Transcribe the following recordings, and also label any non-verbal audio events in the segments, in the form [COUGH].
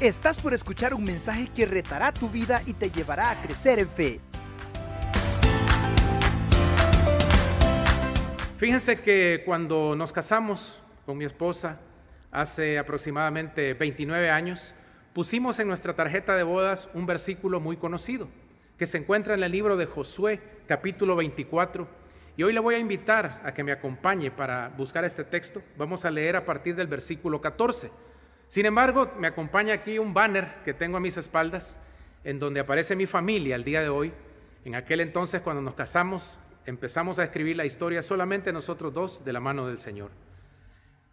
Estás por escuchar un mensaje que retará tu vida y te llevará a crecer en fe. Fíjense que cuando nos casamos con mi esposa hace aproximadamente 29 años, pusimos en nuestra tarjeta de bodas un versículo muy conocido que se encuentra en el libro de Josué, capítulo 24. Y hoy le voy a invitar a que me acompañe para buscar este texto. Vamos a leer a partir del versículo 14. Sin embargo, me acompaña aquí un banner que tengo a mis espaldas, en donde aparece mi familia el día de hoy. En aquel entonces, cuando nos casamos, empezamos a escribir la historia solamente nosotros dos de la mano del Señor.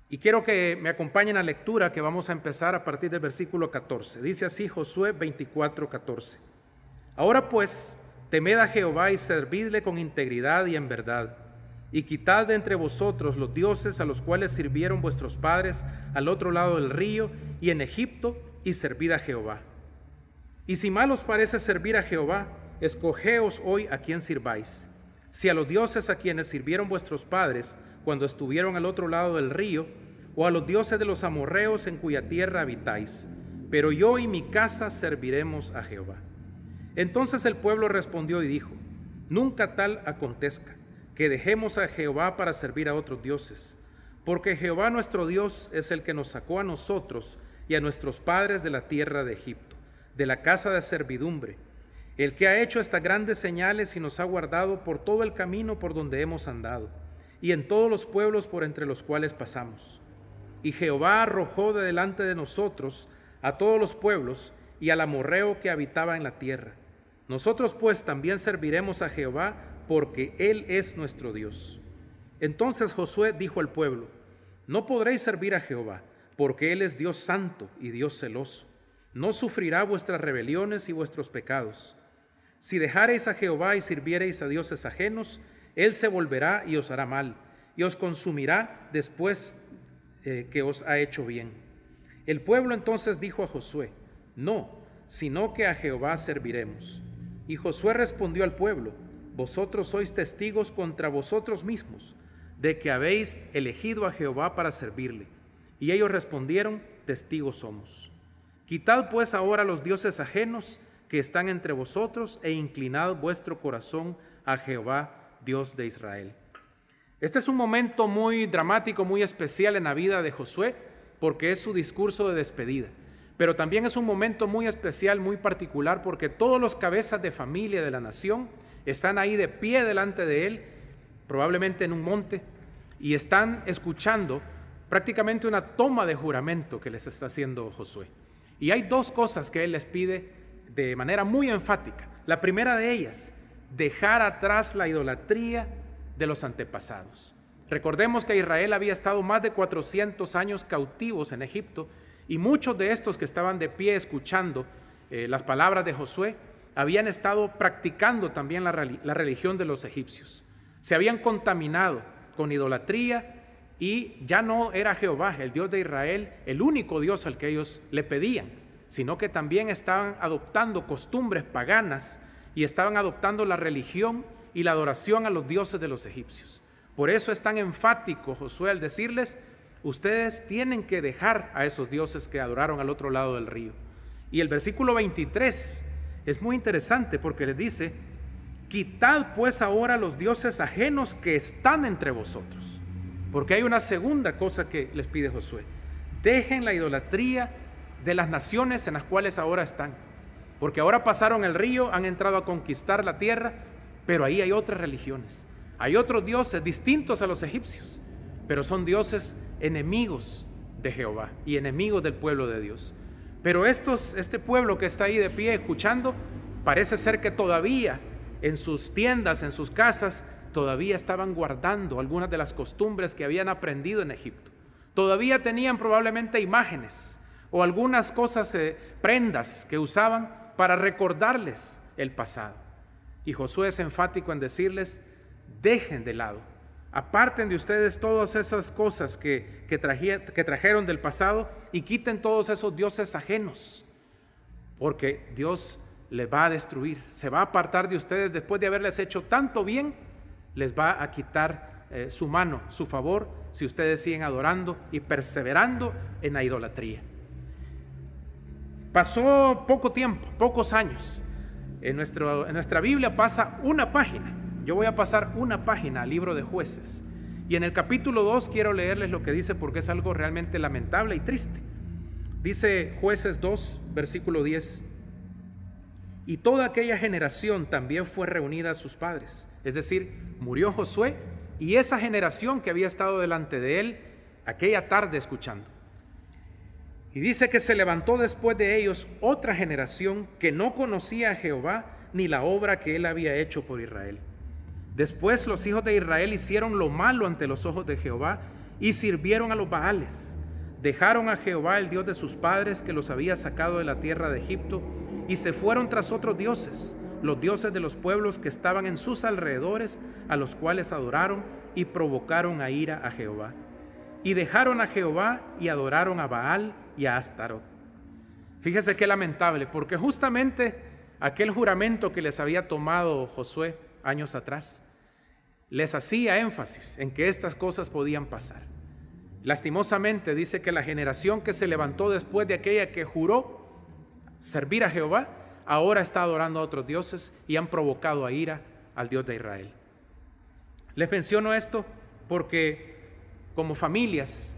Y quiero que me acompañen a la lectura que vamos a empezar a partir del versículo 14. Dice así Josué 24, 14. Ahora pues, temed a Jehová y servidle con integridad y en verdad y quitad de entre vosotros los dioses a los cuales sirvieron vuestros padres al otro lado del río y en Egipto, y servid a Jehová. Y si mal os parece servir a Jehová, escogeos hoy a quien sirváis. Si a los dioses a quienes sirvieron vuestros padres cuando estuvieron al otro lado del río, o a los dioses de los amorreos en cuya tierra habitáis. Pero yo y mi casa serviremos a Jehová. Entonces el pueblo respondió y dijo, Nunca tal acontezca que dejemos a Jehová para servir a otros dioses, porque Jehová nuestro Dios es el que nos sacó a nosotros y a nuestros padres de la tierra de Egipto, de la casa de servidumbre, el que ha hecho estas grandes señales y nos ha guardado por todo el camino por donde hemos andado, y en todos los pueblos por entre los cuales pasamos. Y Jehová arrojó de delante de nosotros a todos los pueblos y al amorreo que habitaba en la tierra. Nosotros pues también serviremos a Jehová porque Él es nuestro Dios. Entonces Josué dijo al pueblo, no podréis servir a Jehová, porque Él es Dios santo y Dios celoso. No sufrirá vuestras rebeliones y vuestros pecados. Si dejareis a Jehová y sirviereis a dioses ajenos, Él se volverá y os hará mal, y os consumirá después eh, que os ha hecho bien. El pueblo entonces dijo a Josué, no, sino que a Jehová serviremos. Y Josué respondió al pueblo, vosotros sois testigos contra vosotros mismos de que habéis elegido a Jehová para servirle. Y ellos respondieron, testigos somos. Quitad pues ahora los dioses ajenos que están entre vosotros e inclinad vuestro corazón a Jehová, Dios de Israel. Este es un momento muy dramático, muy especial en la vida de Josué, porque es su discurso de despedida. Pero también es un momento muy especial, muy particular, porque todos los cabezas de familia de la nación están ahí de pie delante de él, probablemente en un monte, y están escuchando prácticamente una toma de juramento que les está haciendo Josué. Y hay dos cosas que él les pide de manera muy enfática. La primera de ellas, dejar atrás la idolatría de los antepasados. Recordemos que Israel había estado más de 400 años cautivos en Egipto y muchos de estos que estaban de pie escuchando eh, las palabras de Josué habían estado practicando también la, religión de los egipcios. Se habían contaminado con idolatría y ya no era Jehová, el Dios de Israel, el único Dios al que ellos le pedían, sino que también estaban adoptando costumbres paganas y estaban adoptando la religión y la adoración a los dioses de los egipcios. Por eso es tan enfático Josué al decirles, ustedes tienen que dejar a esos dioses que adoraron al otro lado del río. Y el versículo 23 es muy interesante porque les dice, quitad pues ahora los dioses ajenos que están entre vosotros. Porque hay una segunda cosa que les pide Josué. Dejen la idolatría de las naciones en las cuales ahora están. Porque ahora pasaron el río, han entrado a conquistar la tierra, pero ahí hay otras religiones. Hay otros dioses distintos a los egipcios, pero son dioses enemigos de Jehová y enemigos del pueblo de Dios. Pero estos, este pueblo que está ahí de pie escuchando, parece ser que todavía en sus tiendas, en sus casas, todavía estaban guardando algunas de las costumbres que habían aprendido en Egipto. Todavía tenían probablemente imágenes o algunas cosas, eh, prendas que usaban para recordarles el pasado. Y Josué es enfático en decirles, dejen de lado Aparten de ustedes todas esas cosas que, que, trajeron del pasado y quiten todos esos dioses ajenos, porque Dios les va a destruir, se va a apartar de ustedes después de haberles hecho tanto bien, les va a quitar eh, su mano, su favor, si ustedes siguen adorando y perseverando en la idolatría. Pasó poco tiempo, pocos años. En, nuestro, en nuestra Biblia pasa una página. Yo voy a pasar una página al libro de jueces. Y en el capítulo 2 quiero leerles lo que dice porque es algo realmente lamentable y triste. Dice jueces 2, versículo 10. Y toda aquella generación también fue reunida a sus padres. Es decir, murió Josué y esa generación que había estado delante de él aquella tarde escuchando. Y dice que se levantó después de ellos otra generación que no conocía a Jehová ni la obra que él había hecho por Israel. Después los hijos de Israel hicieron lo malo ante los ojos de Jehová y sirvieron a los Baales. Dejaron a Jehová, el Dios de sus padres, que los había sacado de la tierra de Egipto, y se fueron tras otros dioses, los dioses de los pueblos que estaban en sus alrededores, a los cuales adoraron y provocaron a ira a Jehová. Y dejaron a Jehová y adoraron a Baal y a Astarot. Fíjese qué lamentable, porque justamente aquel juramento que les había tomado Josué años atrás, les hacía énfasis en que estas cosas podían pasar. Lastimosamente dice que la generación que se levantó después de aquella que juró servir a Jehová, ahora está adorando a otros dioses y han provocado a ira al Dios de Israel. Les menciono esto porque como familias,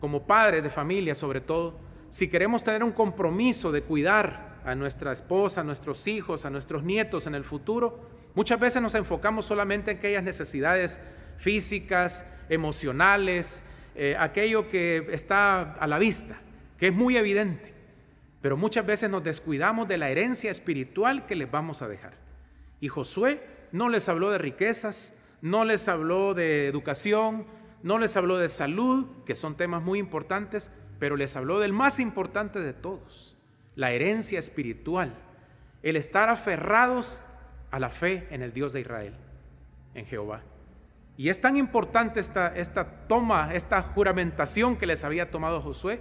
como padres de familia sobre todo, si queremos tener un compromiso de cuidar a nuestra esposa, a nuestros hijos, a nuestros nietos en el futuro, muchas veces nos enfocamos solamente en aquellas necesidades físicas, emocionales, eh, aquello que está a la vista, que es muy evidente, pero muchas veces nos descuidamos de la herencia espiritual que les vamos a dejar. Y Josué no les habló de riquezas, no les habló de educación, no les habló de salud, que son temas muy importantes, pero les habló del más importante de todos, la herencia espiritual, el estar aferrados a la fe en el Dios de Israel, en Jehová. Y es tan importante esta, esta toma, esta juramentación que les había tomado Josué,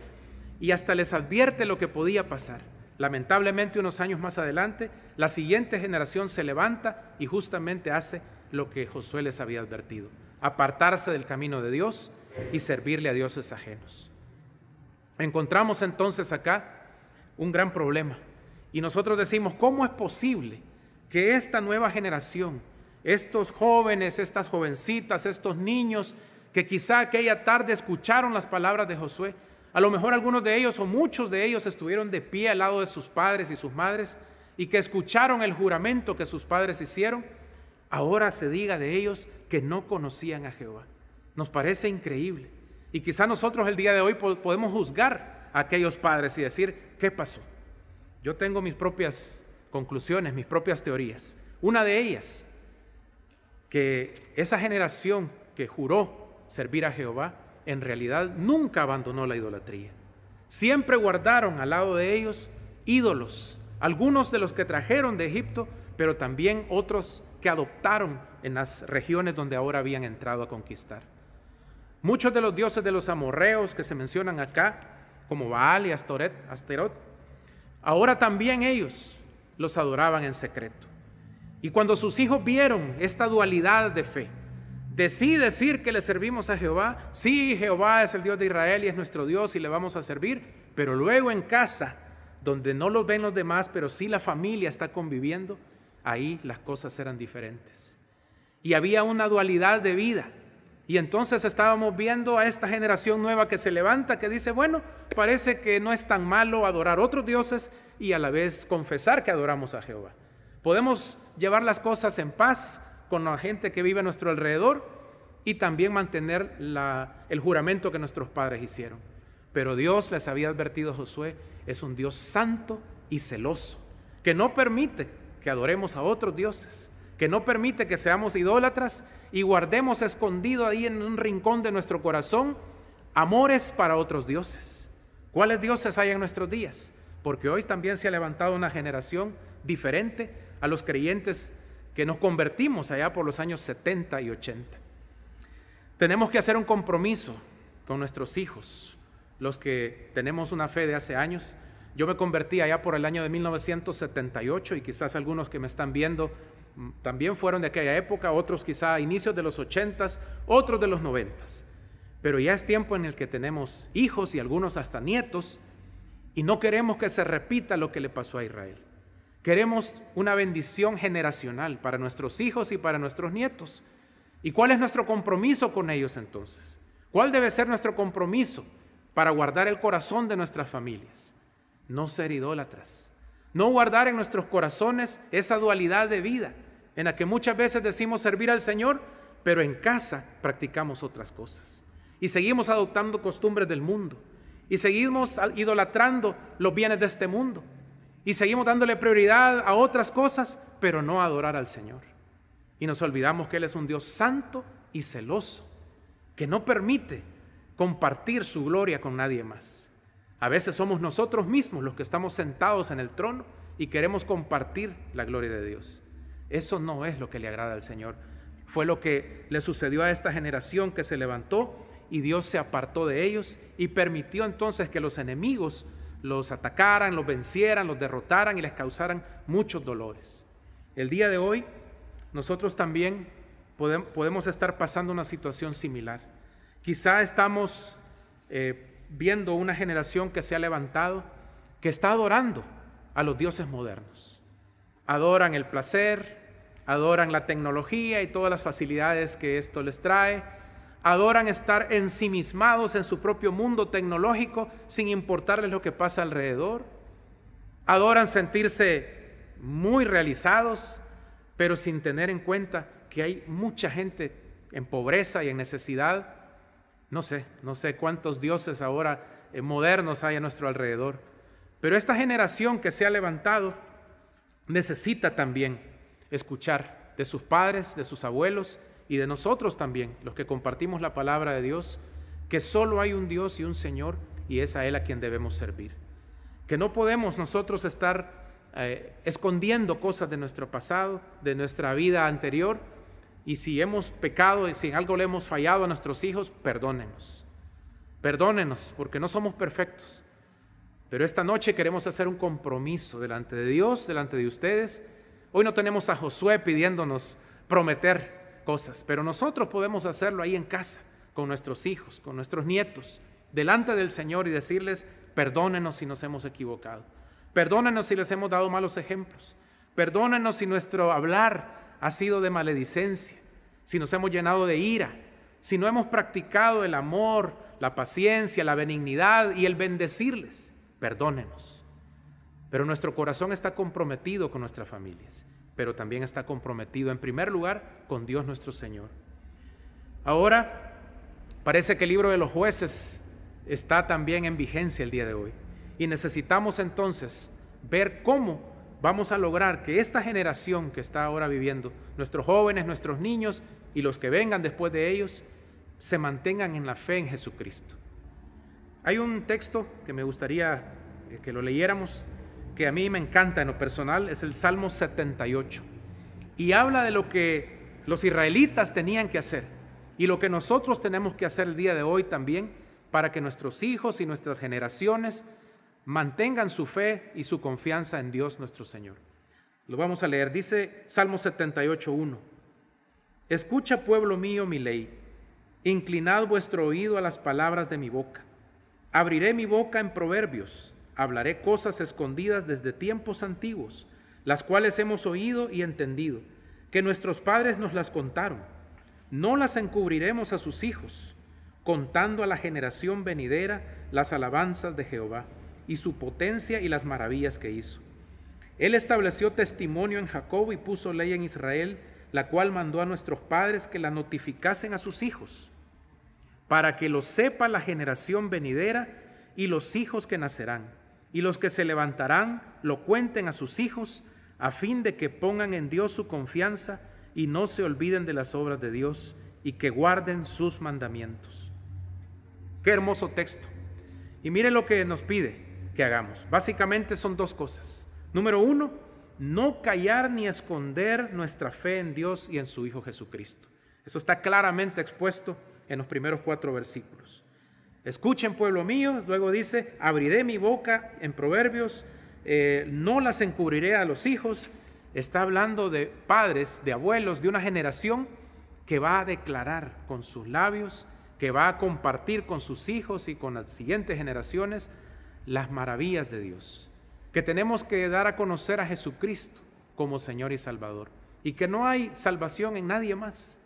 y hasta les advierte lo que podía pasar. Lamentablemente unos años más adelante, la siguiente generación se levanta y justamente hace lo que Josué les había advertido, apartarse del camino de Dios y servirle a dioses ajenos. Encontramos entonces acá un gran problema y nosotros decimos, ¿cómo es posible que esta nueva generación, estos jóvenes, estas jovencitas, estos niños que quizá aquella tarde escucharon las palabras de Josué, a lo mejor algunos de ellos o muchos de ellos estuvieron de pie al lado de sus padres y sus madres y que escucharon el juramento que sus padres hicieron, ahora se diga de ellos que no conocían a Jehová. Nos parece increíble. Y quizá nosotros el día de hoy podemos juzgar a aquellos padres y decir, ¿qué pasó? Yo tengo mis propias conclusiones, mis propias teorías. Una de ellas, que esa generación que juró servir a Jehová, en realidad nunca abandonó la idolatría. Siempre guardaron al lado de ellos ídolos, algunos de los que trajeron de Egipto, pero también otros que adoptaron en las regiones donde ahora habían entrado a conquistar. Muchos de los dioses de los amorreos que se mencionan acá, como Baal y Astoret, Asterot, ahora también ellos los adoraban en secreto. Y cuando sus hijos vieron esta dualidad de fe, de sí decir que le servimos a Jehová, sí, Jehová es el Dios de Israel y es nuestro Dios y le vamos a servir, pero luego en casa, donde no lo ven los demás, pero sí la familia está conviviendo, ahí las cosas eran diferentes. Y había una dualidad de vida. Y entonces estábamos viendo a esta generación nueva que se levanta, que dice, bueno, parece que no es tan malo adorar otros dioses y a la vez confesar que adoramos a Jehová. Podemos llevar las cosas en paz con la gente que vive a nuestro alrededor y también mantener el juramento que nuestros padres hicieron. Pero Dios les había advertido a Josué, es un Dios santo y celoso, que no permite que adoremos a otros dioses, que no permite que seamos idólatras y guardemos escondido ahí en un rincón de nuestro corazón amores para otros dioses. ¿Cuáles dioses hay en nuestros días? Porque hoy también se ha levantado una generación diferente a los creyentes que nos convertimos allá por los años 70 y 80. Tenemos que hacer un compromiso con nuestros hijos, los que tenemos una fe de hace años, yo me convertí allá por el año de 1978 y quizás algunos que me están viendo también fueron de aquella época, otros quizá a inicios de los 80s, otros de los 90s. Pero ya es tiempo en el que tenemos hijos y algunos hasta nietos Y no queremos que se repita lo que le pasó a Israel. Queremos una bendición generacional para nuestros hijos y para nuestros nietos. ¿Y cuál es nuestro compromiso con ellos entonces? ¿Cuál debe ser nuestro compromiso para guardar el corazón de nuestras familias? No ser idólatras. No guardar en nuestros corazones esa dualidad de vida en la que muchas veces decimos servir al Señor, pero en casa practicamos otras cosas. Y seguimos adoptando costumbres del mundo. Y seguimos idolatrando los bienes de este mundo. Y seguimos dándole prioridad a otras cosas, pero no a adorar al Señor. Y nos olvidamos que Él es un Dios santo y celoso, que no permite compartir su gloria con nadie más. A veces somos nosotros mismos los que estamos sentados en el trono y queremos compartir la gloria de Dios. Eso no es lo que le agrada al Señor. Fue lo que le sucedió a esta generación que se levantó y Dios se apartó de ellos y permitió entonces que los enemigos los atacaran, los vencieran, los derrotaran y les causaran muchos dolores. El día de hoy nosotros también podemos estar pasando una situación similar. Quizá estamos eh, viendo una generación que se ha levantado, que está adorando a los dioses modernos. Adoran el placer, adoran la tecnología y todas las facilidades que esto les trae, adoran estar ensimismados en su propio mundo tecnológico sin importarles lo que pasa alrededor, adoran sentirse muy realizados, pero sin tener en cuenta que hay mucha gente en pobreza y en necesidad. No sé, no sé cuántos dioses ahora eh, modernos hay a nuestro alrededor, pero esta generación que se ha levantado necesita también escuchar de sus padres, de sus abuelos y de nosotros también, los que compartimos la palabra de Dios, que solo hay un Dios y un Señor y es a Él a quien debemos servir. Que no podemos nosotros estar eh, escondiendo cosas de nuestro pasado, de nuestra vida anterior, y si hemos pecado y si en algo le hemos fallado a nuestros hijos, perdónenos. Perdónenos, porque no somos perfectos. Pero esta noche queremos hacer un compromiso delante de Dios, delante de ustedes, Hoy no tenemos a Josué pidiéndonos prometer cosas, pero nosotros podemos hacerlo ahí en casa, con nuestros hijos, con nuestros nietos, delante del Señor y decirles, perdónenos si nos hemos equivocado, perdónenos si les hemos dado malos ejemplos, perdónenos si nuestro hablar ha sido de maledicencia, si nos hemos llenado de ira, si no hemos practicado el amor, la paciencia, la benignidad y el bendecirles, perdónenos. Pero nuestro corazón está comprometido con nuestras familias, pero también está comprometido en primer lugar con Dios nuestro Señor. Ahora, parece que el libro de los jueces está también en vigencia el día de hoy. Y necesitamos entonces ver cómo vamos a lograr que esta generación que está ahora viviendo, nuestros jóvenes, nuestros niños y los que vengan después de ellos, se mantengan en la fe en Jesucristo. Hay un texto que me gustaría que lo leyéramos que a mí me encanta en lo personal es el Salmo 78. Y habla de lo que los israelitas tenían que hacer y lo que nosotros tenemos que hacer el día de hoy también para que nuestros hijos y nuestras generaciones mantengan su fe y su confianza en Dios nuestro Señor. Lo vamos a leer. Dice Salmo 78.1. Escucha, pueblo mío, mi ley. Inclinad vuestro oído a las palabras de mi boca. Abriré mi boca en proverbios hablaré cosas escondidas desde tiempos antiguos, las cuales hemos oído y entendido, que nuestros padres nos las contaron. No las encubriremos a sus hijos, contando a la generación venidera las alabanzas de Jehová y su potencia y las maravillas que hizo. Él estableció testimonio en Jacob y puso ley en Israel, la cual mandó a nuestros padres que la notificasen a sus hijos, para que lo sepa la generación venidera y los hijos que nacerán y los que se levantarán lo cuenten a sus hijos, a fin de que pongan en Dios su confianza y no se olviden de las obras de Dios y que guarden sus mandamientos. Qué hermoso texto. Y mire lo que nos pide que hagamos. Básicamente son dos cosas. Número uno, no callar ni esconder nuestra fe en Dios y en su Hijo Jesucristo. Eso está claramente expuesto en los primeros cuatro versículos. Escuchen, pueblo mío, luego dice, abriré mi boca en proverbios, eh, no las encubriré a los hijos. Está hablando de padres, de abuelos, de una generación que va a declarar con sus labios, que va a compartir con sus hijos y con las siguientes generaciones las maravillas de Dios, que tenemos que dar a conocer a Jesucristo como Señor y Salvador, y que no hay salvación en nadie más.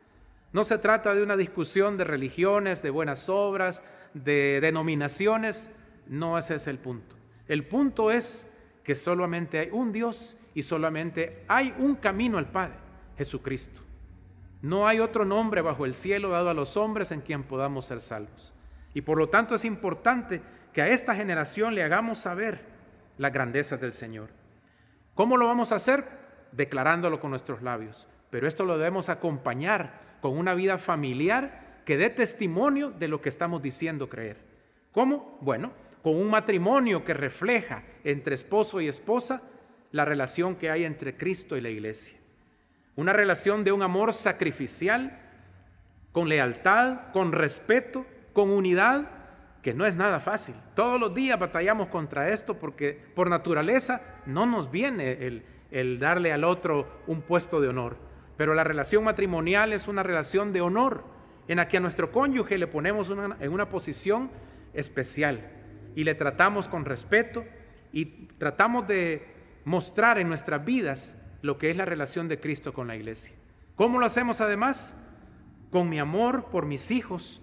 No se trata de una discusión de religiones, de buenas obras, de denominaciones, no ese es el punto. El punto es que solamente hay un Dios y solamente hay un camino al Padre, Jesucristo. No hay otro nombre bajo el cielo dado a los hombres en quien podamos ser salvos. Y por lo tanto es importante que a esta generación le hagamos saber la grandeza del Señor. ¿Cómo lo vamos a hacer? Declarándolo con nuestros labios. Pero esto lo debemos acompañar con una vida familiar que dé testimonio de lo que estamos diciendo creer. ¿Cómo? Bueno, con un matrimonio que refleja entre esposo y esposa la relación que hay entre Cristo y la iglesia. Una relación de un amor sacrificial, con lealtad, con respeto, con unidad, que no es nada fácil. Todos los días batallamos contra esto porque por naturaleza no nos viene el, darle al otro un puesto de honor. Pero la relación matrimonial es una relación de honor en la que a nuestro cónyuge le ponemos en una posición especial y le tratamos con respeto y tratamos de mostrar en nuestras vidas lo que es la relación de Cristo con la iglesia. ¿Cómo lo hacemos además? Con mi amor por mis hijos,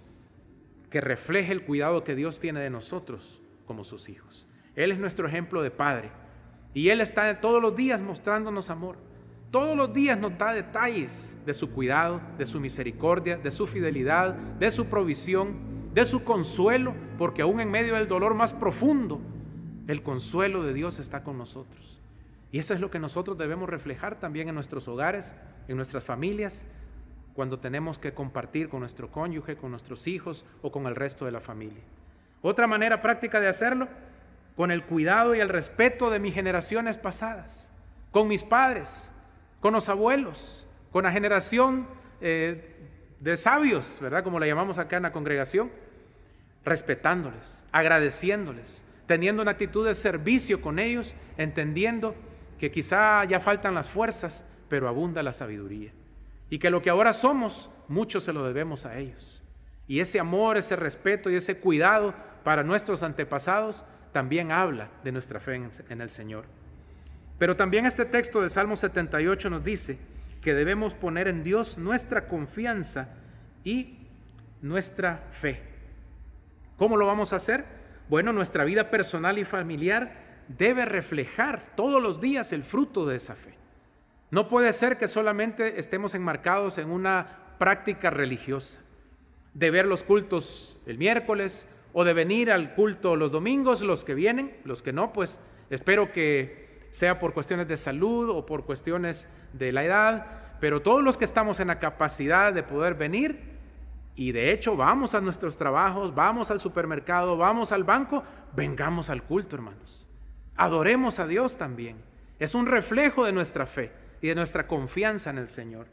que refleje el cuidado que Dios tiene de nosotros como sus hijos. Él es nuestro ejemplo de padre y Él está todos los días mostrándonos amor. Todos los días nos da detalles de su cuidado, de su misericordia, de su fidelidad, de su provisión de su consuelo, porque aún en medio del dolor más profundo, el consuelo de Dios está con nosotros. Y eso es lo que nosotros debemos reflejar también en nuestros hogares, en nuestras familias, cuando tenemos que compartir con nuestro cónyuge, con nuestros hijos o con el resto de la familia. Otra manera práctica de hacerlo, con el cuidado y el respeto de mis generaciones pasadas, con mis padres, con los abuelos, con la generación eh, de sabios, ¿verdad? Como la llamamos acá en la congregación, respetándoles, agradeciéndoles, teniendo una actitud de servicio con ellos, entendiendo que quizá ya faltan las fuerzas, pero abunda la sabiduría. Y que lo que ahora somos, mucho se lo debemos a ellos. Y ese amor, ese respeto y ese cuidado para nuestros antepasados también habla de nuestra fe en el Señor. Pero también este texto de Salmo 78 nos dice que debemos poner en Dios nuestra confianza y nuestra fe. ¿Cómo lo vamos a hacer? Bueno, nuestra vida personal y familiar debe reflejar todos los días el fruto de esa fe. No puede ser que solamente estemos enmarcados en una práctica religiosa, de ver los cultos el miércoles o de venir al culto los domingos, los que vienen, los que no, pues espero que sea por cuestiones de salud o por cuestiones de la edad, pero todos los que estamos en la capacidad de poder venir, y de hecho vamos a nuestros trabajos, vamos al supermercado, vamos al banco, vengamos al culto, hermanos. Adoremos a Dios también. Es un reflejo de nuestra fe y de nuestra confianza en el Señor.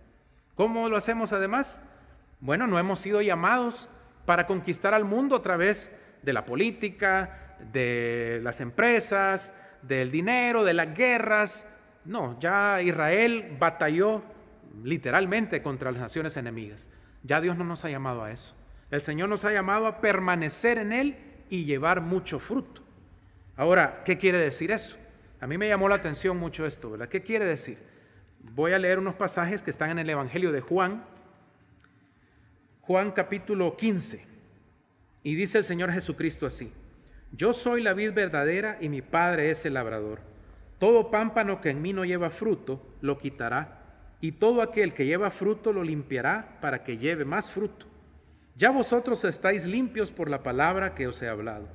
¿Cómo lo hacemos además? Bueno, no hemos sido llamados para conquistar al mundo a través de la política, de las empresas, del dinero, de las guerras. No, ya Israel batalló literalmente contra las naciones enemigas. Ya Dios no nos ha llamado a eso. El Señor nos ha llamado a permanecer en Él y llevar mucho fruto. Ahora, ¿qué quiere decir eso? A mí me llamó la atención mucho esto, ¿verdad? ¿Qué quiere decir? Voy a leer unos pasajes que están en el Evangelio de Juan, Juan capítulo 15, y dice el Señor Jesucristo así. Yo soy la vid verdadera y mi Padre es el labrador. Todo pámpano que en mí no lleva fruto, lo quitará, y todo aquel que lleva fruto lo limpiará para que lleve más fruto. Ya vosotros estáis limpios por la palabra que os he hablado.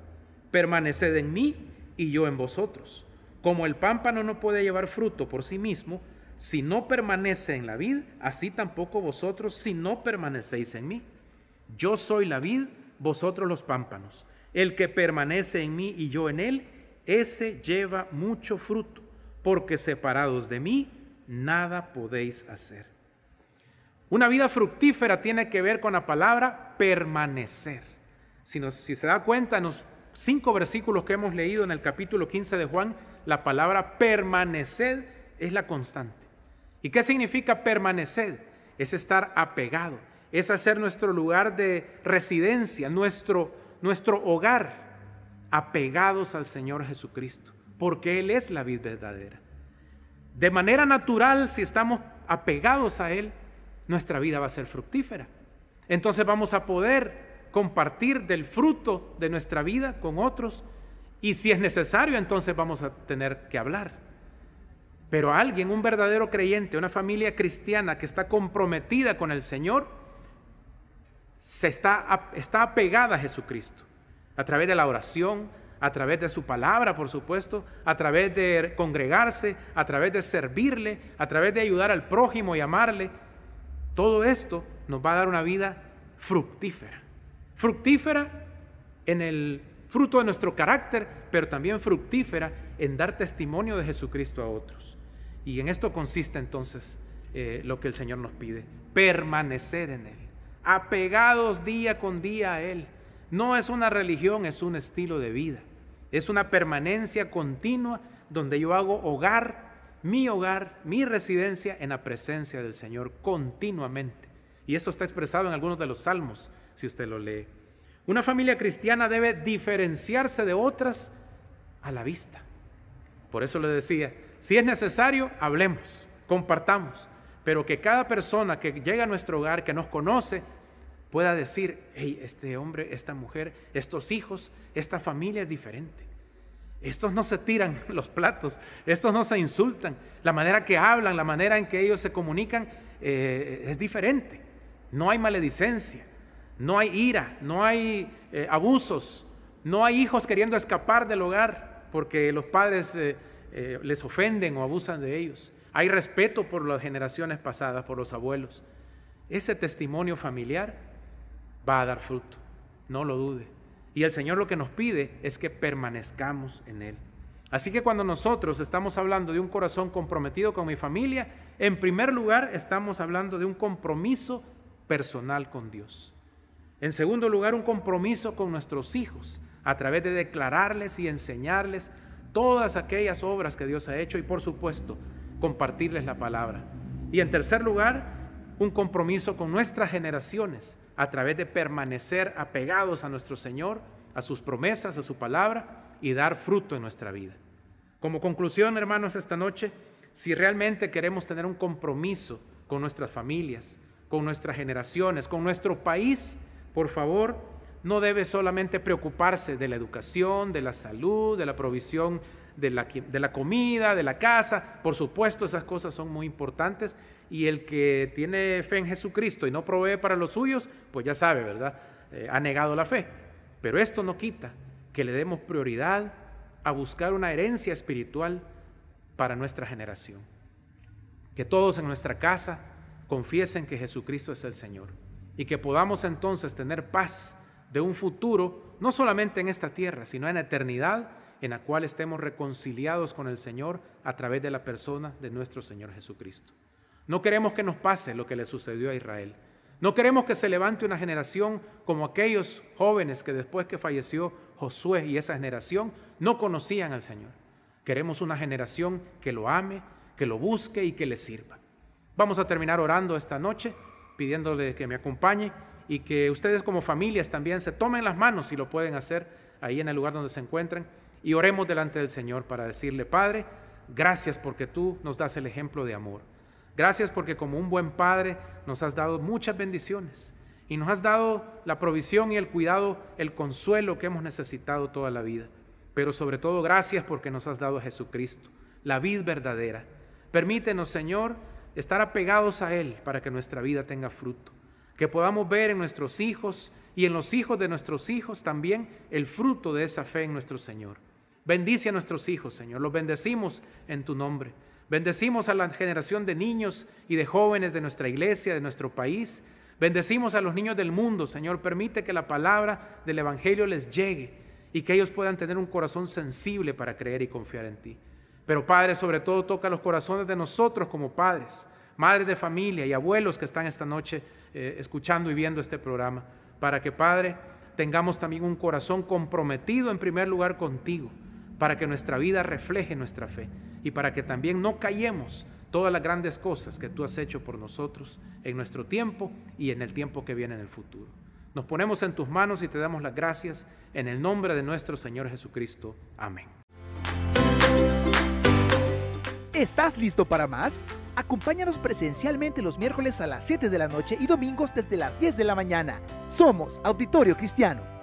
Permaneced en mí y yo en vosotros. Como el pámpano no puede llevar fruto por sí mismo, si no permanece en la vid, así tampoco vosotros si no permanecéis en mí. Yo soy la vid, vosotros los pámpanos. El que permanece en mí y yo en él, ese lleva mucho fruto, porque separados de mí, nada podéis hacer. Una vida fructífera tiene que ver con la palabra permanecer. Si, se da cuenta, en los cinco versículos que hemos leído en el capítulo 15 de Juan, la palabra permanecer es la constante. ¿Y qué significa permanecer? Es estar apegado, es hacer nuestro lugar de residencia, nuestro nuestro hogar, apegados al Señor Jesucristo, porque Él es la vida verdadera. De manera natural, si estamos apegados a Él, nuestra vida va a ser fructífera. Entonces vamos a poder compartir del fruto de nuestra vida con otros y si es necesario, entonces vamos a tener que hablar. Pero alguien, un verdadero creyente, una familia cristiana que está comprometida con el Señor, se está, está apegada a Jesucristo a través de la oración, a través de su palabra, por supuesto, a través de congregarse, a través de servirle, a través de ayudar al prójimo y amarle. Todo esto nos va a dar una vida fructífera. Fructífera en el fruto de nuestro carácter, pero también fructífera en dar testimonio de Jesucristo a otros. Y en esto consiste entonces eh, lo que el Señor nos pide, permanecer en Él, apegados día con día a Él. No es una religión, es un estilo de vida, es una permanencia continua donde yo hago hogar, mi hogar, mi residencia en la presencia del Señor continuamente. Y eso está expresado en algunos de los salmos, si usted lo lee. Una familia cristiana debe diferenciarse de otras a la vista. Por eso le decía, si es necesario, hablemos, compartamos, pero que cada persona que llega a nuestro hogar, que nos conoce, pueda decir, hey, este hombre, esta mujer, estos hijos, esta familia es diferente. Estos no se tiran [LAUGHS] los platos, estos no se insultan. La manera que hablan, la manera en que ellos se comunican eh, es diferente. No hay maledicencia, no hay ira, no hay eh, abusos, no hay hijos queriendo escapar del hogar porque los padres eh, les ofenden o abusan de ellos. Hay respeto por las generaciones pasadas, por los abuelos. Ese testimonio familiar va a dar fruto, no lo dude. Y el Señor lo que nos pide es que permanezcamos en Él. Así que cuando nosotros estamos hablando de un corazón comprometido con mi familia, en primer lugar estamos hablando de un compromiso personal con Dios. En segundo lugar, un compromiso con nuestros hijos a través de declararles y enseñarles todas aquellas obras que Dios ha hecho y por supuesto compartirles la palabra. Y en tercer lugar, un compromiso con nuestras generaciones a través de permanecer apegados a nuestro Señor, a sus promesas, a su palabra y dar fruto en nuestra vida. Como conclusión, hermanos, esta noche, si realmente queremos tener un compromiso con nuestras familias, con nuestras generaciones, con nuestro país, por favor, no debe solamente preocuparse de la educación, de la salud, de la provisión de la, de la, comida, de la casa. Por supuesto, esas cosas son muy importantes. Y el que tiene fe en Jesucristo y no provee para los suyos, pues ya sabe, ¿verdad? Eh, ha negado la fe. Pero esto no quita que le demos prioridad a buscar una herencia espiritual para nuestra generación. Que todos en nuestra casa confiesen que Jesucristo es el Señor y que podamos entonces tener paz de un futuro, no solamente en esta tierra, sino en eternidad, en la cual estemos reconciliados con el Señor a través de la persona de nuestro Señor Jesucristo. No queremos que nos pase lo que le sucedió a Israel. No queremos que se levante una generación como aquellos jóvenes que después que falleció Josué y esa generación no conocían al Señor. Queremos una generación que lo ame, que lo busque y que le sirva. Vamos a terminar orando esta noche pidiéndole que me acompañe y que ustedes como familias también se tomen las manos si lo pueden hacer ahí en el lugar donde se encuentren y oremos delante del Señor para decirle, Padre, gracias porque tú nos das el ejemplo de amor. Gracias porque como un buen Padre nos has dado muchas bendiciones y nos has dado la provisión y el cuidado, el consuelo que hemos necesitado toda la vida. Pero sobre todo gracias porque nos has dado a Jesucristo, la vid verdadera. Permítenos, Señor, estar apegados a Él para que nuestra vida tenga fruto. Que podamos ver en nuestros hijos y en los hijos de nuestros hijos también el fruto de esa fe en nuestro Señor. Bendice a nuestros hijos, Señor. Los bendecimos en tu nombre. Bendecimos a la generación de niños y de jóvenes de nuestra iglesia, de nuestro país. Bendecimos a los niños del mundo, Señor. Permite que la palabra del Evangelio les llegue y que ellos puedan tener un corazón sensible para creer y confiar en ti. Pero Padre, sobre todo toca los corazones de nosotros como padres, madres de familia y abuelos que están esta noche eh, escuchando y viendo este programa, para que Padre tengamos también un corazón comprometido en primer lugar contigo, para que nuestra vida refleje nuestra fe y para que también no callemos todas las grandes cosas que tú has hecho por nosotros en nuestro tiempo y en el tiempo que viene en el futuro. Nos ponemos en tus manos y te damos las gracias en el nombre de nuestro Señor Jesucristo. Amén. ¿Estás listo para más? Acompáñanos presencialmente los miércoles a las 7 de la noche y domingos desde las 10 de la mañana. Somos Auditorio Cristiano.